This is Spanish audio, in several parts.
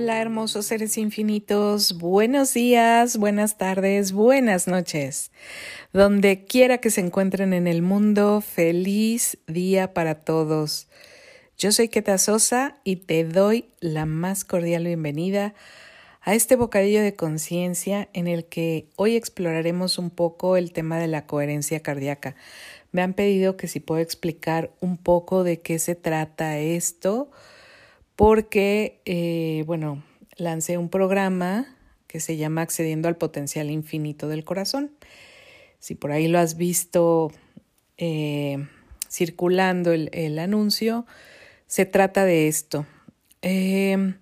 Hola hermosos seres infinitos, buenos días, buenas tardes, buenas noches. Donde quiera que se encuentren en el mundo, feliz día para todos. Yo soy Keta Sosa y te doy la más cordial bienvenida a este bocadillo de conciencia en el que hoy exploraremos un poco el tema de la coherencia cardíaca. Me han pedido que si puedo explicar un poco de qué se trata esto porque, eh, bueno, lancé un programa que se llama Accediendo al Potencial Infinito del Corazón. Si por ahí lo has visto eh, circulando el, anuncio, se trata de esto. Em,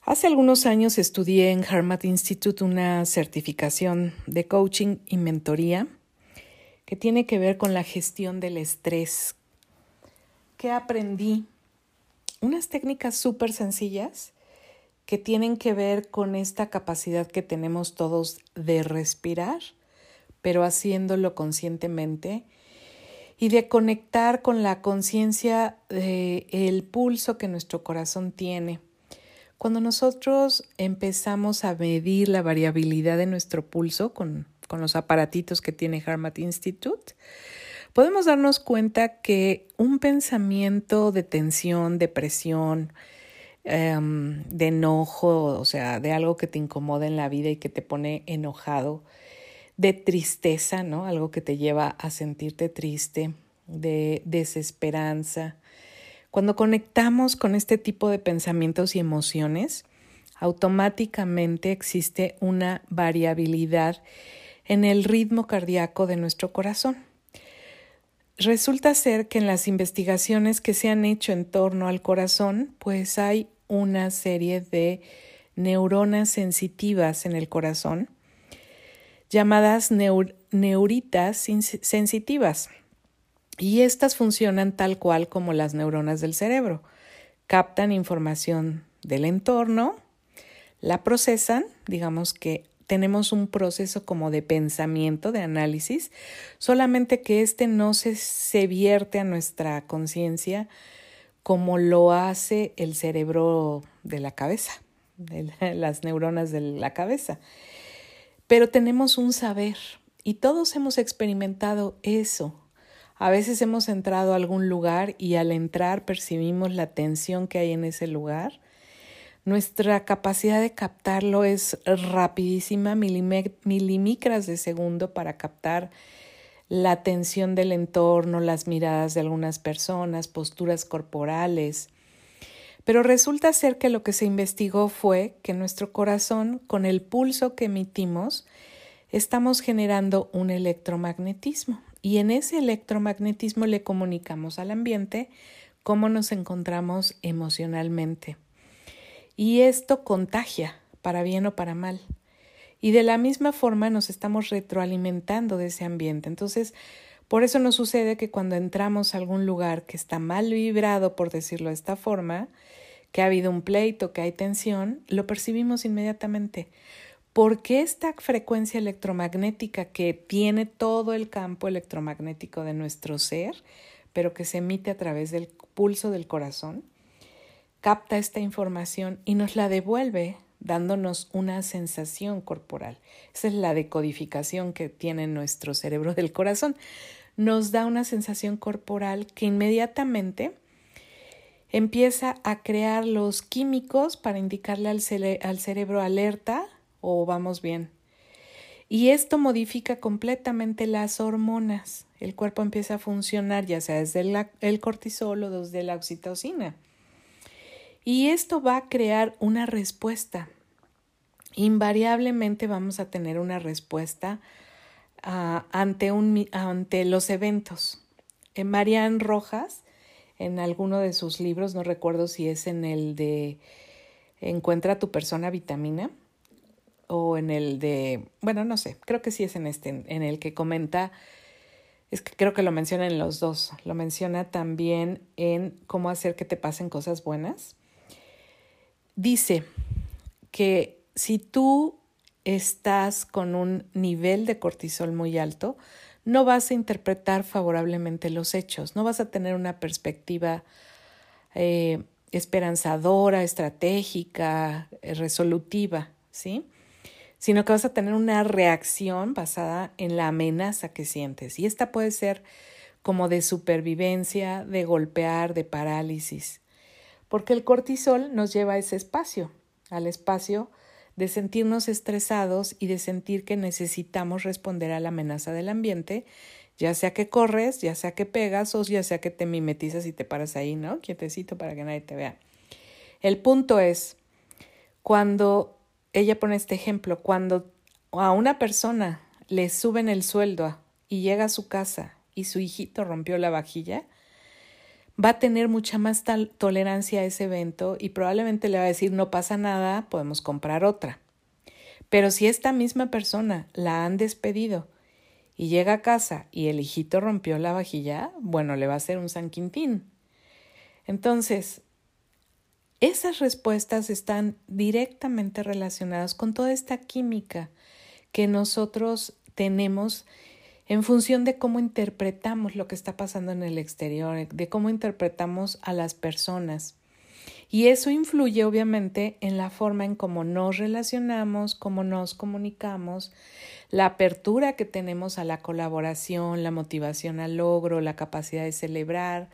hace algunos años estudié en Harmat Institute una certificación de coaching y mentoría que tiene que ver con la gestión del estrés. ¿Qué aprendí? Unas técnicas súper sencillas que tienen que ver con esta capacidad que tenemos todos de respirar, pero haciéndolo conscientemente y de conectar con la conciencia del pulso que nuestro corazón tiene. Cuando nosotros empezamos a medir la variabilidad de nuestro pulso con, con los aparatitos que tiene Harmat Institute, podemos darnos cuenta que un pensamiento de tensión, depresión, em, de enojo, o sea, de algo que te incomoda en la vida y que te pone enojado, de tristeza, ¿no? Algo que te lleva a sentirte triste, de desesperanza. Cuando conectamos con este tipo de pensamientos y emociones, automáticamente existe una variabilidad en el ritmo cardíaco de nuestro corazón. Resulta ser que en las investigaciones que se han hecho en torno al corazón, pues hay una serie de neuronas sensitivas en el corazón llamadas neuritas sensitivas. Y estas funcionan tal cual como las neuronas del cerebro. Captan información del entorno, la procesan, digamos que tenemos un proceso como de pensamiento, de análisis, solamente que este no se, se vierte a nuestra conciencia como lo hace el cerebro de la cabeza, las neuronas de la cabeza. Pero tenemos un saber y todos hemos experimentado eso. A veces hemos entrado a algún lugar y al entrar percibimos la tensión que hay en ese lugar nuestra capacidad de captarlo es rapidísima, milimicras de segundo para captar la atención del entorno, las miradas de algunas personas, posturas corporales. Pero resulta ser que lo que se investigó fue que nuestro corazón, con el pulso que emitimos, estamos generando un electromagnetismo y en ese electromagnetismo le comunicamos al ambiente cómo nos encontramos emocionalmente. Y esto contagia, para bien o para mal. Y de la misma forma nos estamos retroalimentando de ese ambiente. Entonces, por eso nos sucede que cuando entramos a algún lugar que está mal vibrado, por decirlo de esta forma, que ha habido un pleito, que hay tensión, lo percibimos inmediatamente. Porque esta frecuencia electromagnética que tiene todo el campo electromagnético de nuestro ser, pero que se emite a través del pulso del corazón, capta esta información y nos la devuelve dándonos una sensación corporal. Esa es la decodificación que tiene nuestro cerebro del corazón. Nos da una sensación corporal que inmediatamente empieza a crear los químicos para indicarle al, al cerebro alerta o vamos bien. Y esto modifica completamente las hormonas. El cuerpo empieza a funcionar ya sea desde el cortisol o desde la oxitocina. Y esto va a crear una respuesta. Invariablemente vamos a tener una respuesta ah, ante, un, ante los eventos. En eh, Marian Rojas, en alguno de sus libros, no recuerdo si es en el de Encuentra tu persona vitamina o en el de, bueno, no sé, creo que sí es en este, en el que comenta, es que creo que lo menciona en los dos, lo menciona también en cómo hacer que te pasen cosas buenas dice que si tú estás con un nivel de cortisol muy alto, no vas a interpretar favorablemente los hechos, no vas a tener una perspectiva eh, esperanzadora, estratégica, eh, resolutiva, ¿sí? Sino que vas a tener una reacción basada en la amenaza que sientes. Y esta puede ser como de supervivencia, de golpear, de parálisis. Porque el cortisol nos lleva a ese espacio, al espacio de sentirnos estresados y de sentir que necesitamos responder a la amenaza del ambiente, ya sea que corres, ya sea que pegas o ya sea que te mimetizas y te paras ahí, ¿no? Quietecito para que nadie te vea. El punto es, cuando ella pone este ejemplo, cuando a una persona le suben el sueldo y llega a su casa y su hijito rompió la vajilla, va a tener mucha más tolerancia a ese evento y probablemente le va a decir no pasa nada, podemos comprar otra. Pero si esta misma persona la han despedido y llega a casa y el hijito rompió la vajilla, bueno, le va a hacer un San Quintín. Entonces, esas respuestas están directamente relacionadas con toda esta química que nosotros tenemos en función de cómo interpretamos lo que está pasando en el exterior, de cómo interpretamos a las personas. Y eso influye obviamente en la forma en cómo nos relacionamos, cómo nos comunicamos, la apertura que tenemos a la colaboración, la motivación al logro, la capacidad de celebrar,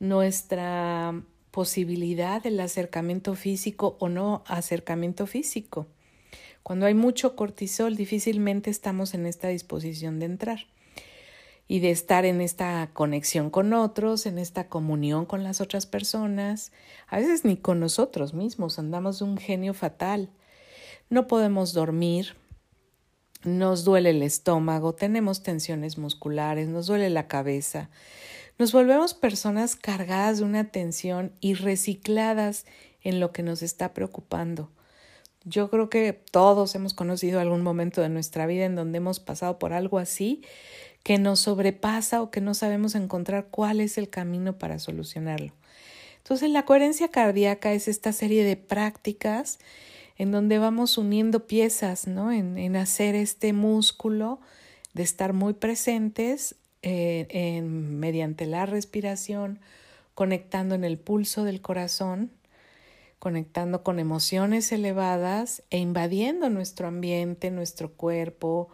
nuestra posibilidad del acercamiento físico o no acercamiento físico. Cuando hay mucho cortisol, difícilmente estamos en esta disposición de entrar y de estar en esta conexión con otros, en esta comunión con las otras personas, a veces ni con nosotros mismos, andamos de un genio fatal. No podemos dormir, nos duele el estómago, tenemos tensiones musculares, nos duele la cabeza. Nos volvemos personas cargadas de una tensión y recicladas en lo que nos está preocupando. Yo creo que todos hemos conocido algún momento de nuestra vida en donde hemos pasado por algo así que nos sobrepasa o que no sabemos encontrar cuál es el camino para solucionarlo. Entonces la coherencia cardíaca es esta serie de prácticas en donde vamos uniendo piezas, ¿no? En, en hacer este músculo de estar muy presentes eh, en, mediante la respiración, conectando en el pulso del corazón, conectando con emociones elevadas e invadiendo nuestro ambiente, nuestro cuerpo,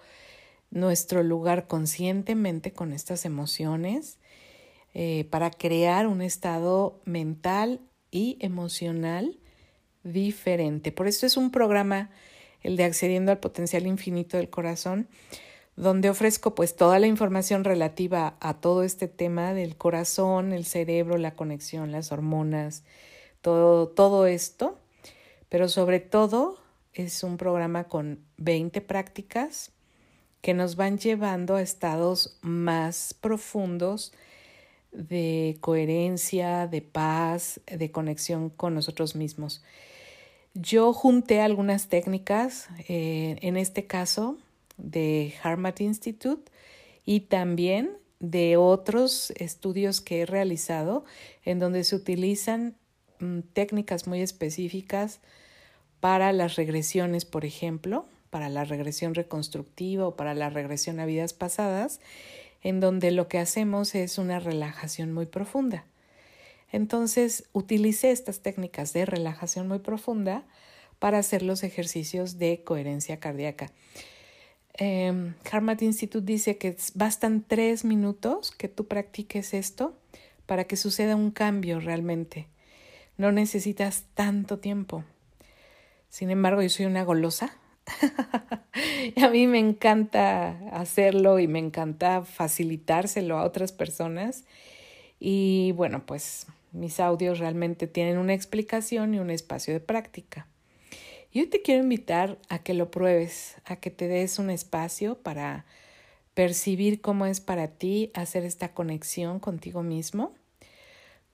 nuestro lugar conscientemente con estas emociones eh, para crear un estado mental y emocional diferente. Por eso es un programa, el de Accediendo al Potencial Infinito del Corazón, donde ofrezco pues toda la información relativa a todo este tema del corazón, el cerebro, la conexión, las hormonas, todo, todo esto, pero sobre todo es un programa con 20 prácticas que nos van llevando a estados más profundos de coherencia, de paz, de conexión con nosotros mismos. Yo junté algunas técnicas, eh, en este caso de Harmat Institute y también de otros estudios que he realizado en donde se utilizan técnicas muy específicas para las regresiones, por ejemplo, para la regresión reconstructiva o para la regresión a vidas pasadas, en donde lo que hacemos es una relajación muy profunda. Entonces, utilicé estas técnicas de relajación muy profunda para hacer los ejercicios de coherencia cardíaca. Eh, Institute dice que bastan tres minutos que tú practiques esto para que suceda un cambio realmente. No necesitas tanto tiempo. Sin embargo, yo soy una golosa. y a mí me encanta hacerlo y me encanta facilitárselo a otras personas. Y bueno, pues mis audios realmente tienen una explicación y un espacio de práctica. Y hoy te quiero invitar a que lo pruebes, a que te des un espacio para percibir cómo es para ti hacer esta conexión contigo mismo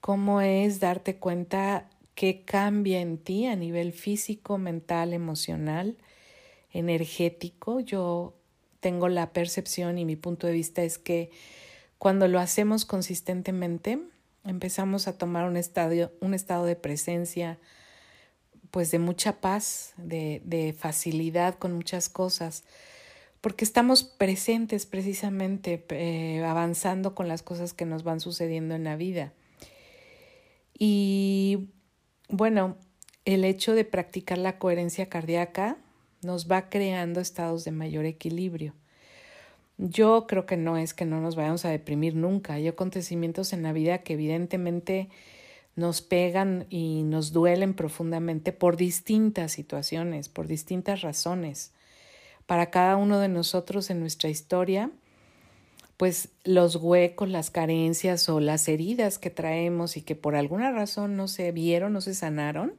cómo es darte cuenta qué cambia en ti a nivel físico, mental, emocional, energético. Yo tengo la percepción y mi punto de vista es que cuando lo hacemos consistentemente, empezamos a tomar un estado, un estado de presencia, pues de mucha paz, de, de facilidad con muchas cosas, porque estamos presentes precisamente, eh, avanzando con las cosas que nos van sucediendo en la vida. Y bueno, el hecho de practicar la coherencia cardíaca nos va creando estados de mayor equilibrio. Yo creo que no es que no nos vayamos a deprimir nunca. Hay acontecimientos en la vida que evidentemente nos pegan y nos duelen profundamente por distintas situaciones, por distintas razones. Para cada uno de nosotros en nuestra historia, pues los huecos, las carencias o las heridas que traemos y que por alguna razón no se vieron, no se sanaron,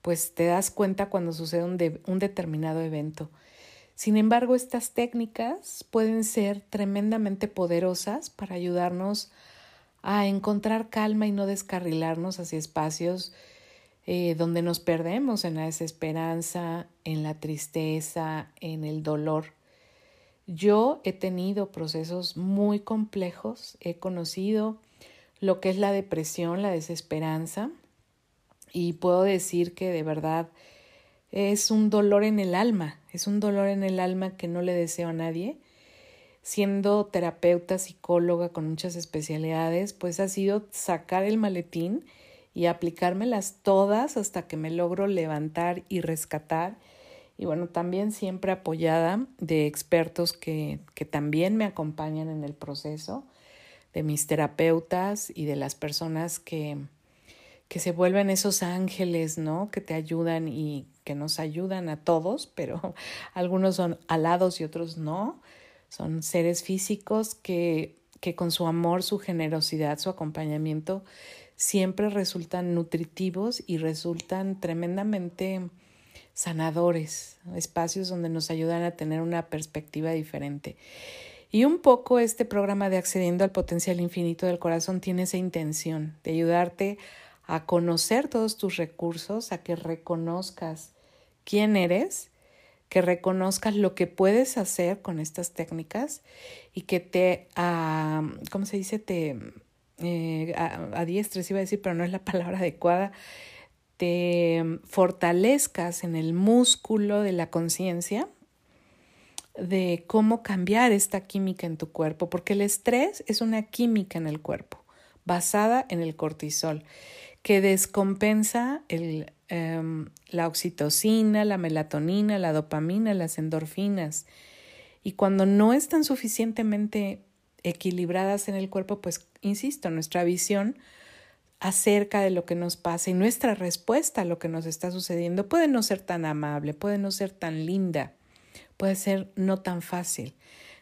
pues te das cuenta cuando sucede un, determinado evento. Sin embargo, estas técnicas pueden ser tremendamente poderosas para ayudarnos a encontrar calma y no descarrilarnos hacia espacios eh, donde nos perdemos en la desesperanza, en la tristeza, en el dolor. Yo he tenido procesos muy complejos, he conocido lo que es la depresión, la desesperanza, y puedo decir que de verdad es un dolor en el alma, es un dolor en el alma que no le deseo a nadie. Siendo terapeuta, psicóloga con muchas especialidades, pues ha sido sacar el maletín y aplicármelas todas hasta que me logro levantar y rescatar. Y bueno, también siempre apoyada de expertos que, que también me acompañan en el proceso, de mis terapeutas y de las personas que, que se vuelven esos ángeles, ¿no? Que te ayudan y que nos ayudan a todos, pero algunos son alados y otros no. Son seres físicos que, que con su amor, su generosidad, su acompañamiento siempre resultan nutritivos y resultan tremendamente sanadores, espacios donde nos ayudan a tener una perspectiva diferente. Y un poco este programa de Accediendo al Potencial Infinito del Corazón tiene esa intención de ayudarte a conocer todos tus recursos, a que reconozcas quién eres, que reconozcas lo que puedes hacer con estas técnicas y que te, uh, ¿cómo se dice? Te eh, adiestres, iba a decir, pero no es la palabra adecuada, te fortalezcas en el músculo de la conciencia de cómo cambiar esta química en tu cuerpo, porque el estrés es una química en el cuerpo basada en el cortisol que descompensa el, em, la oxitocina, la melatonina, la dopamina, las endorfinas. Y cuando no están suficientemente equilibradas en el cuerpo, pues, insisto, nuestra visión acerca de lo que nos pasa y nuestra respuesta a lo que nos está sucediendo puede no ser tan amable, puede no ser tan linda, puede ser no tan fácil,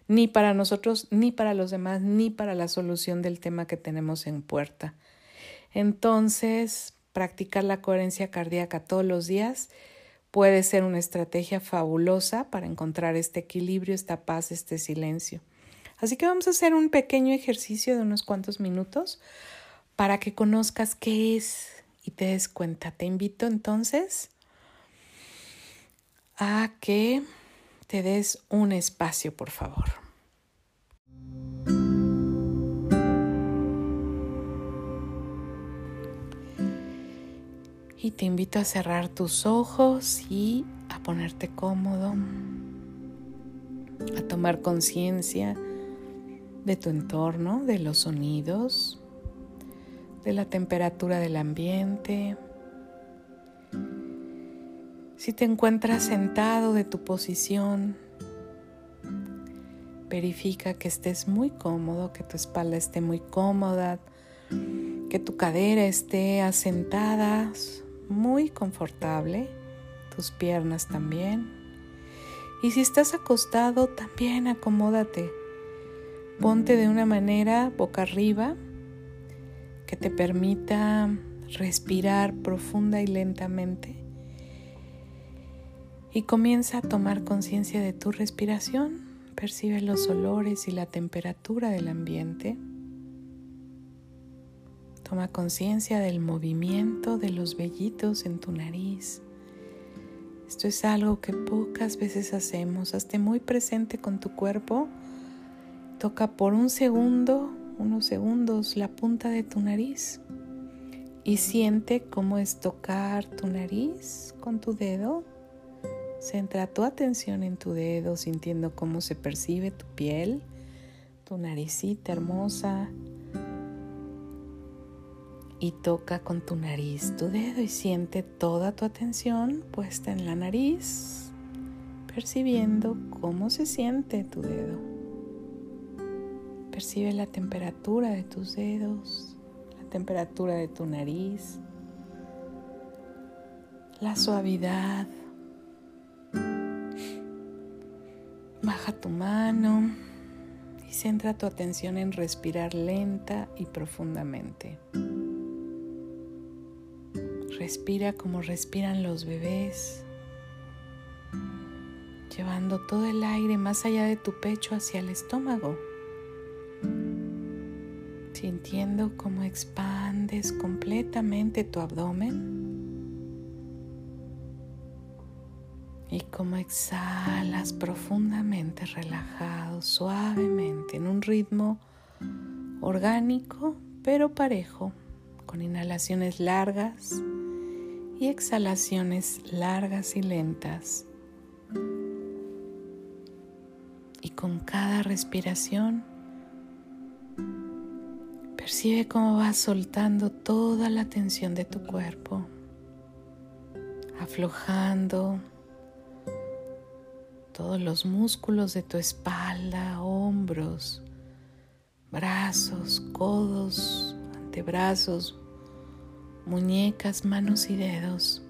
ni para nosotros, ni para los demás, ni para la solución del tema que tenemos en puerta. Entonces, practicar la coherencia cardíaca todos los días puede ser una estrategia fabulosa para encontrar este equilibrio, esta paz, este silencio. Así que vamos a hacer un pequeño ejercicio de unos cuantos minutos para que conozcas qué es y te des cuenta. Te invito entonces a que te des un espacio, por favor. y te invito a cerrar tus ojos y a ponerte cómodo, a tomar conciencia de tu entorno, de los sonidos, de la temperatura del ambiente. Si te encuentras sentado de tu posición, verifica que estés muy cómodo, que tu espalda esté muy cómoda, que tu cadera esté asentada muy confortable, tus piernas también. Y si estás acostado, también acomódate. Ponte de una manera boca arriba que te permita respirar profunda y lentamente. Y comienza a tomar conciencia de tu respiración. Percibe los olores y la temperatura del ambiente. Toma conciencia del movimiento de los vellitos en tu nariz. Esto es algo que pocas veces hacemos. Hazte muy presente con tu cuerpo. Toca por un segundo, unos segundos, la punta de tu nariz y siente cómo es tocar tu nariz con tu dedo. Centra tu atención en tu dedo, sintiendo cómo se percibe tu piel, tu naricita hermosa, y toca con tu nariz tu dedo y siente toda tu atención puesta en la nariz, percibiendo cómo se siente tu dedo. Percibe la temperatura de tus dedos, la temperatura de tu nariz, la suavidad. Baja tu mano y centra tu atención en respirar lenta y profundamente. Respira como respiran los bebés, llevando todo el aire más allá de tu pecho hacia el estómago, sintiendo cómo expandes completamente tu abdomen y cómo exhalas profundamente, relajado, suavemente, en un ritmo orgánico pero parejo, con inhalaciones largas y exhalaciones largas y lentas. Y con cada respiración, percibe cómo vas soltando toda la tensión de tu cuerpo, aflojando todos los músculos de tu espalda, hombros, brazos, codos, antebrazos, muñecas, manos y dedos.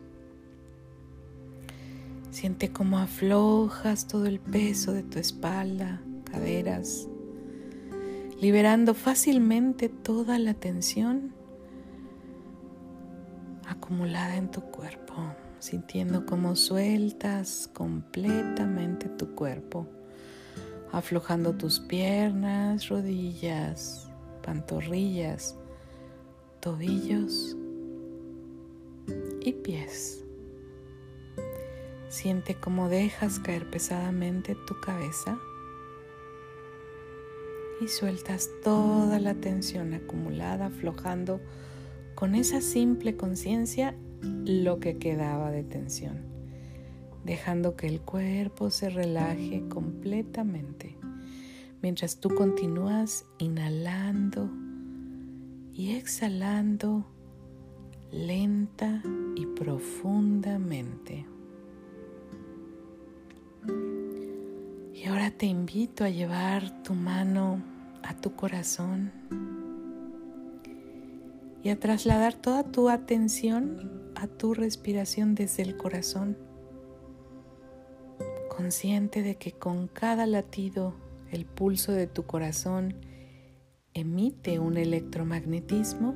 Siente cómo aflojas todo el peso de tu espalda, caderas, liberando fácilmente toda la tensión acumulada en tu cuerpo, sintiendo cómo sueltas completamente tu cuerpo, aflojando tus piernas, rodillas, pantorrillas, tobillos y pies. Siente cómo dejas caer pesadamente tu cabeza y sueltas toda la tensión acumulada, aflojando con esa simple conciencia lo que quedaba de tensión, dejando que el cuerpo se relaje completamente mientras tú continúas inhalando y exhalando lenta y profundamente. Ahora te invito a llevar tu mano a tu corazón y a trasladar toda tu atención a tu respiración desde el corazón, consciente de que con cada latido el pulso de tu corazón emite un electromagnetismo.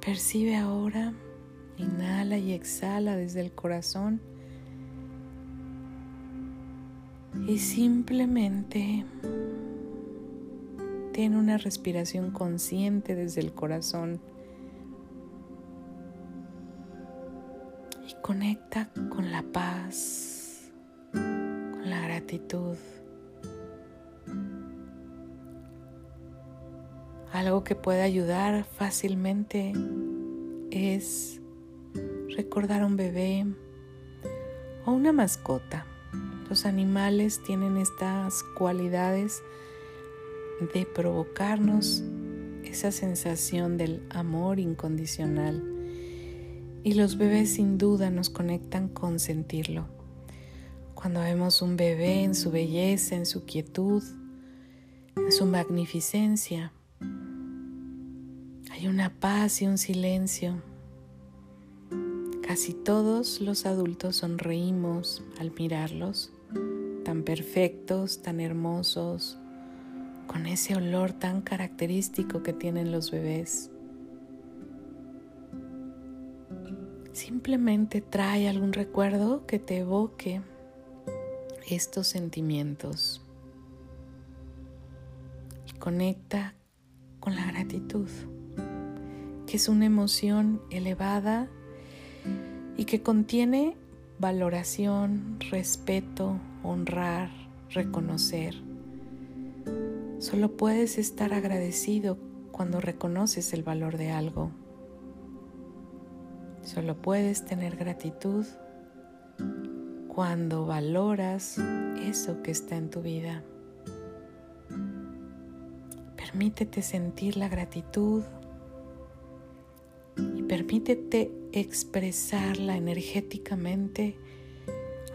Percibe ahora, inhala y exhala desde el corazón y simplemente ten una respiración consciente desde el corazón y conecta con la paz, con la gratitud. Algo que puede ayudar fácilmente es recordar a un bebé o una mascota. Los animales tienen estas cualidades de provocarnos esa sensación del amor incondicional y los bebés sin duda nos conectan con sentirlo. Cuando vemos un bebé en su belleza, en su quietud, en su magnificencia, hay una paz y un silencio. Casi todos los adultos sonreímos al mirarlos, tan perfectos, tan hermosos, con ese olor tan característico que tienen los bebés. Simplemente trae algún recuerdo que te evoque estos sentimientos y conecta con la gratitud que es una emoción elevada y que contiene valoración, respeto, honrar, reconocer. Solo puedes estar agradecido cuando reconoces el valor de algo. Solo puedes tener gratitud cuando valoras eso que está en tu vida. Permítete sentir la gratitud permítete expresarla energéticamente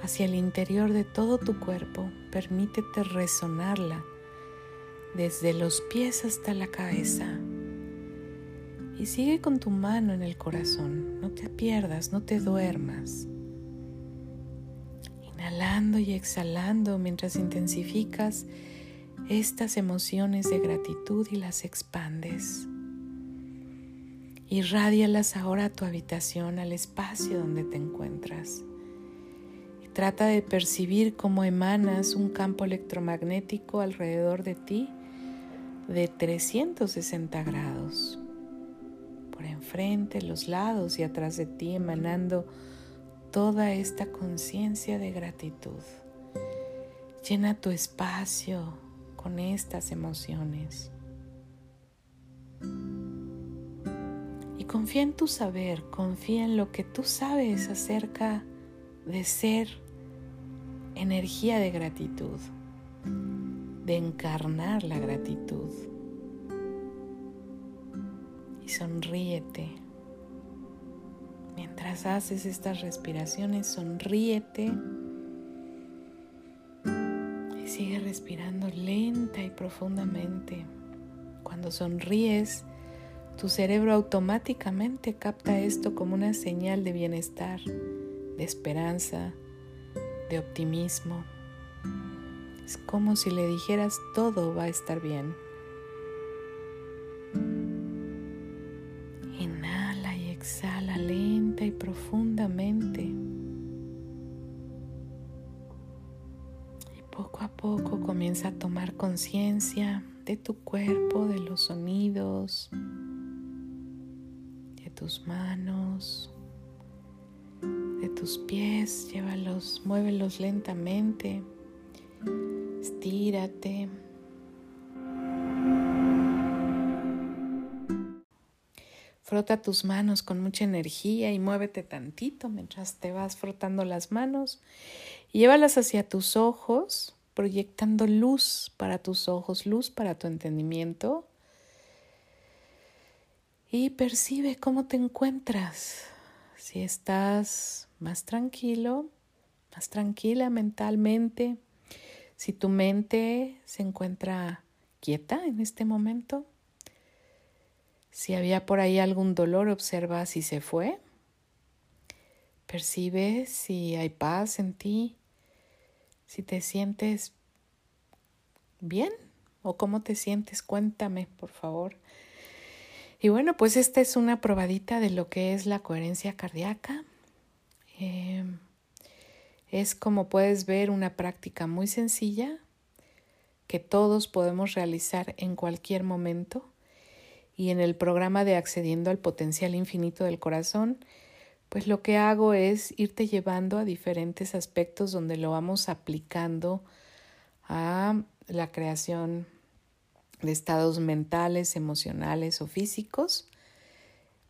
hacia el interior de todo tu cuerpo. Permítete resonarla desde los pies hasta la cabeza. Y sigue con tu mano en el corazón. No te pierdas, no te duermas. Inhalando y exhalando mientras intensificas estas emociones de gratitud y las expandes. Irradialas ahora a tu habitación, al espacio donde te encuentras. Y trata de percibir cómo emanas un campo electromagnético alrededor de ti de 360 grados. Por enfrente, los lados y atrás de ti emanando toda esta conciencia de gratitud. Llena tu espacio con estas emociones. Confía en tu saber, confía en lo que tú sabes acerca de ser energía de gratitud, de encarnar la gratitud. Y sonríete. Mientras haces estas respiraciones, sonríete. Y sigue respirando lenta y profundamente. Cuando sonríes, tu cerebro automáticamente capta esto como una señal de bienestar, de esperanza, de optimismo. Es como si le dijeras todo va a estar bien. Inhala y exhala lenta y profundamente. Y poco a poco comienza a tomar conciencia de tu cuerpo, de los sonidos, tus manos, de tus pies, llévalos, muévelos lentamente, estírate. Frota tus manos con mucha energía y muévete tantito mientras te vas frotando las manos. Y llévalas hacia tus ojos, proyectando luz para tus ojos, luz para tu entendimiento y percibe cómo te encuentras. Si estás más tranquilo, más tranquila mentalmente, si tu mente se encuentra quieta en este momento, si había por ahí algún dolor, observa si se fue. Percibe si hay paz en ti, si te sientes bien o cómo te sientes. Cuéntame, por favor. Y bueno, pues esta es una probadita de lo que es la coherencia cardíaca. Eh, es como puedes ver una práctica muy sencilla que todos podemos realizar en cualquier momento. Y en el programa de Accediendo al Potencial Infinito del Corazón, pues lo que hago es irte llevando a diferentes aspectos donde lo vamos aplicando a la creación de estados mentales, emocionales o físicos,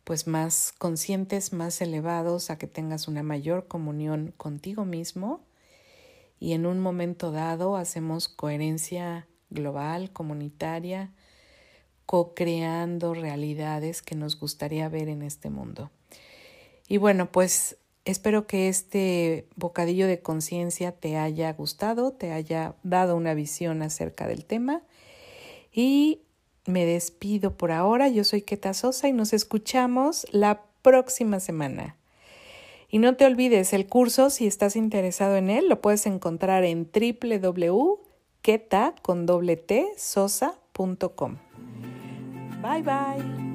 pues más conscientes, más elevados, a que tengas una mayor comunión contigo mismo y en un momento dado hacemos coherencia global, comunitaria, co-creando realidades que nos gustaría ver en este mundo. Y bueno, pues espero que este bocadillo de conciencia te haya gustado, te haya dado una visión acerca del tema y me despido por ahora. Yo soy Keta Sosa y nos escuchamos la próxima semana. Y no te olvides, el curso, si estás interesado en él, lo puedes encontrar en www.keta.com. Bye bye.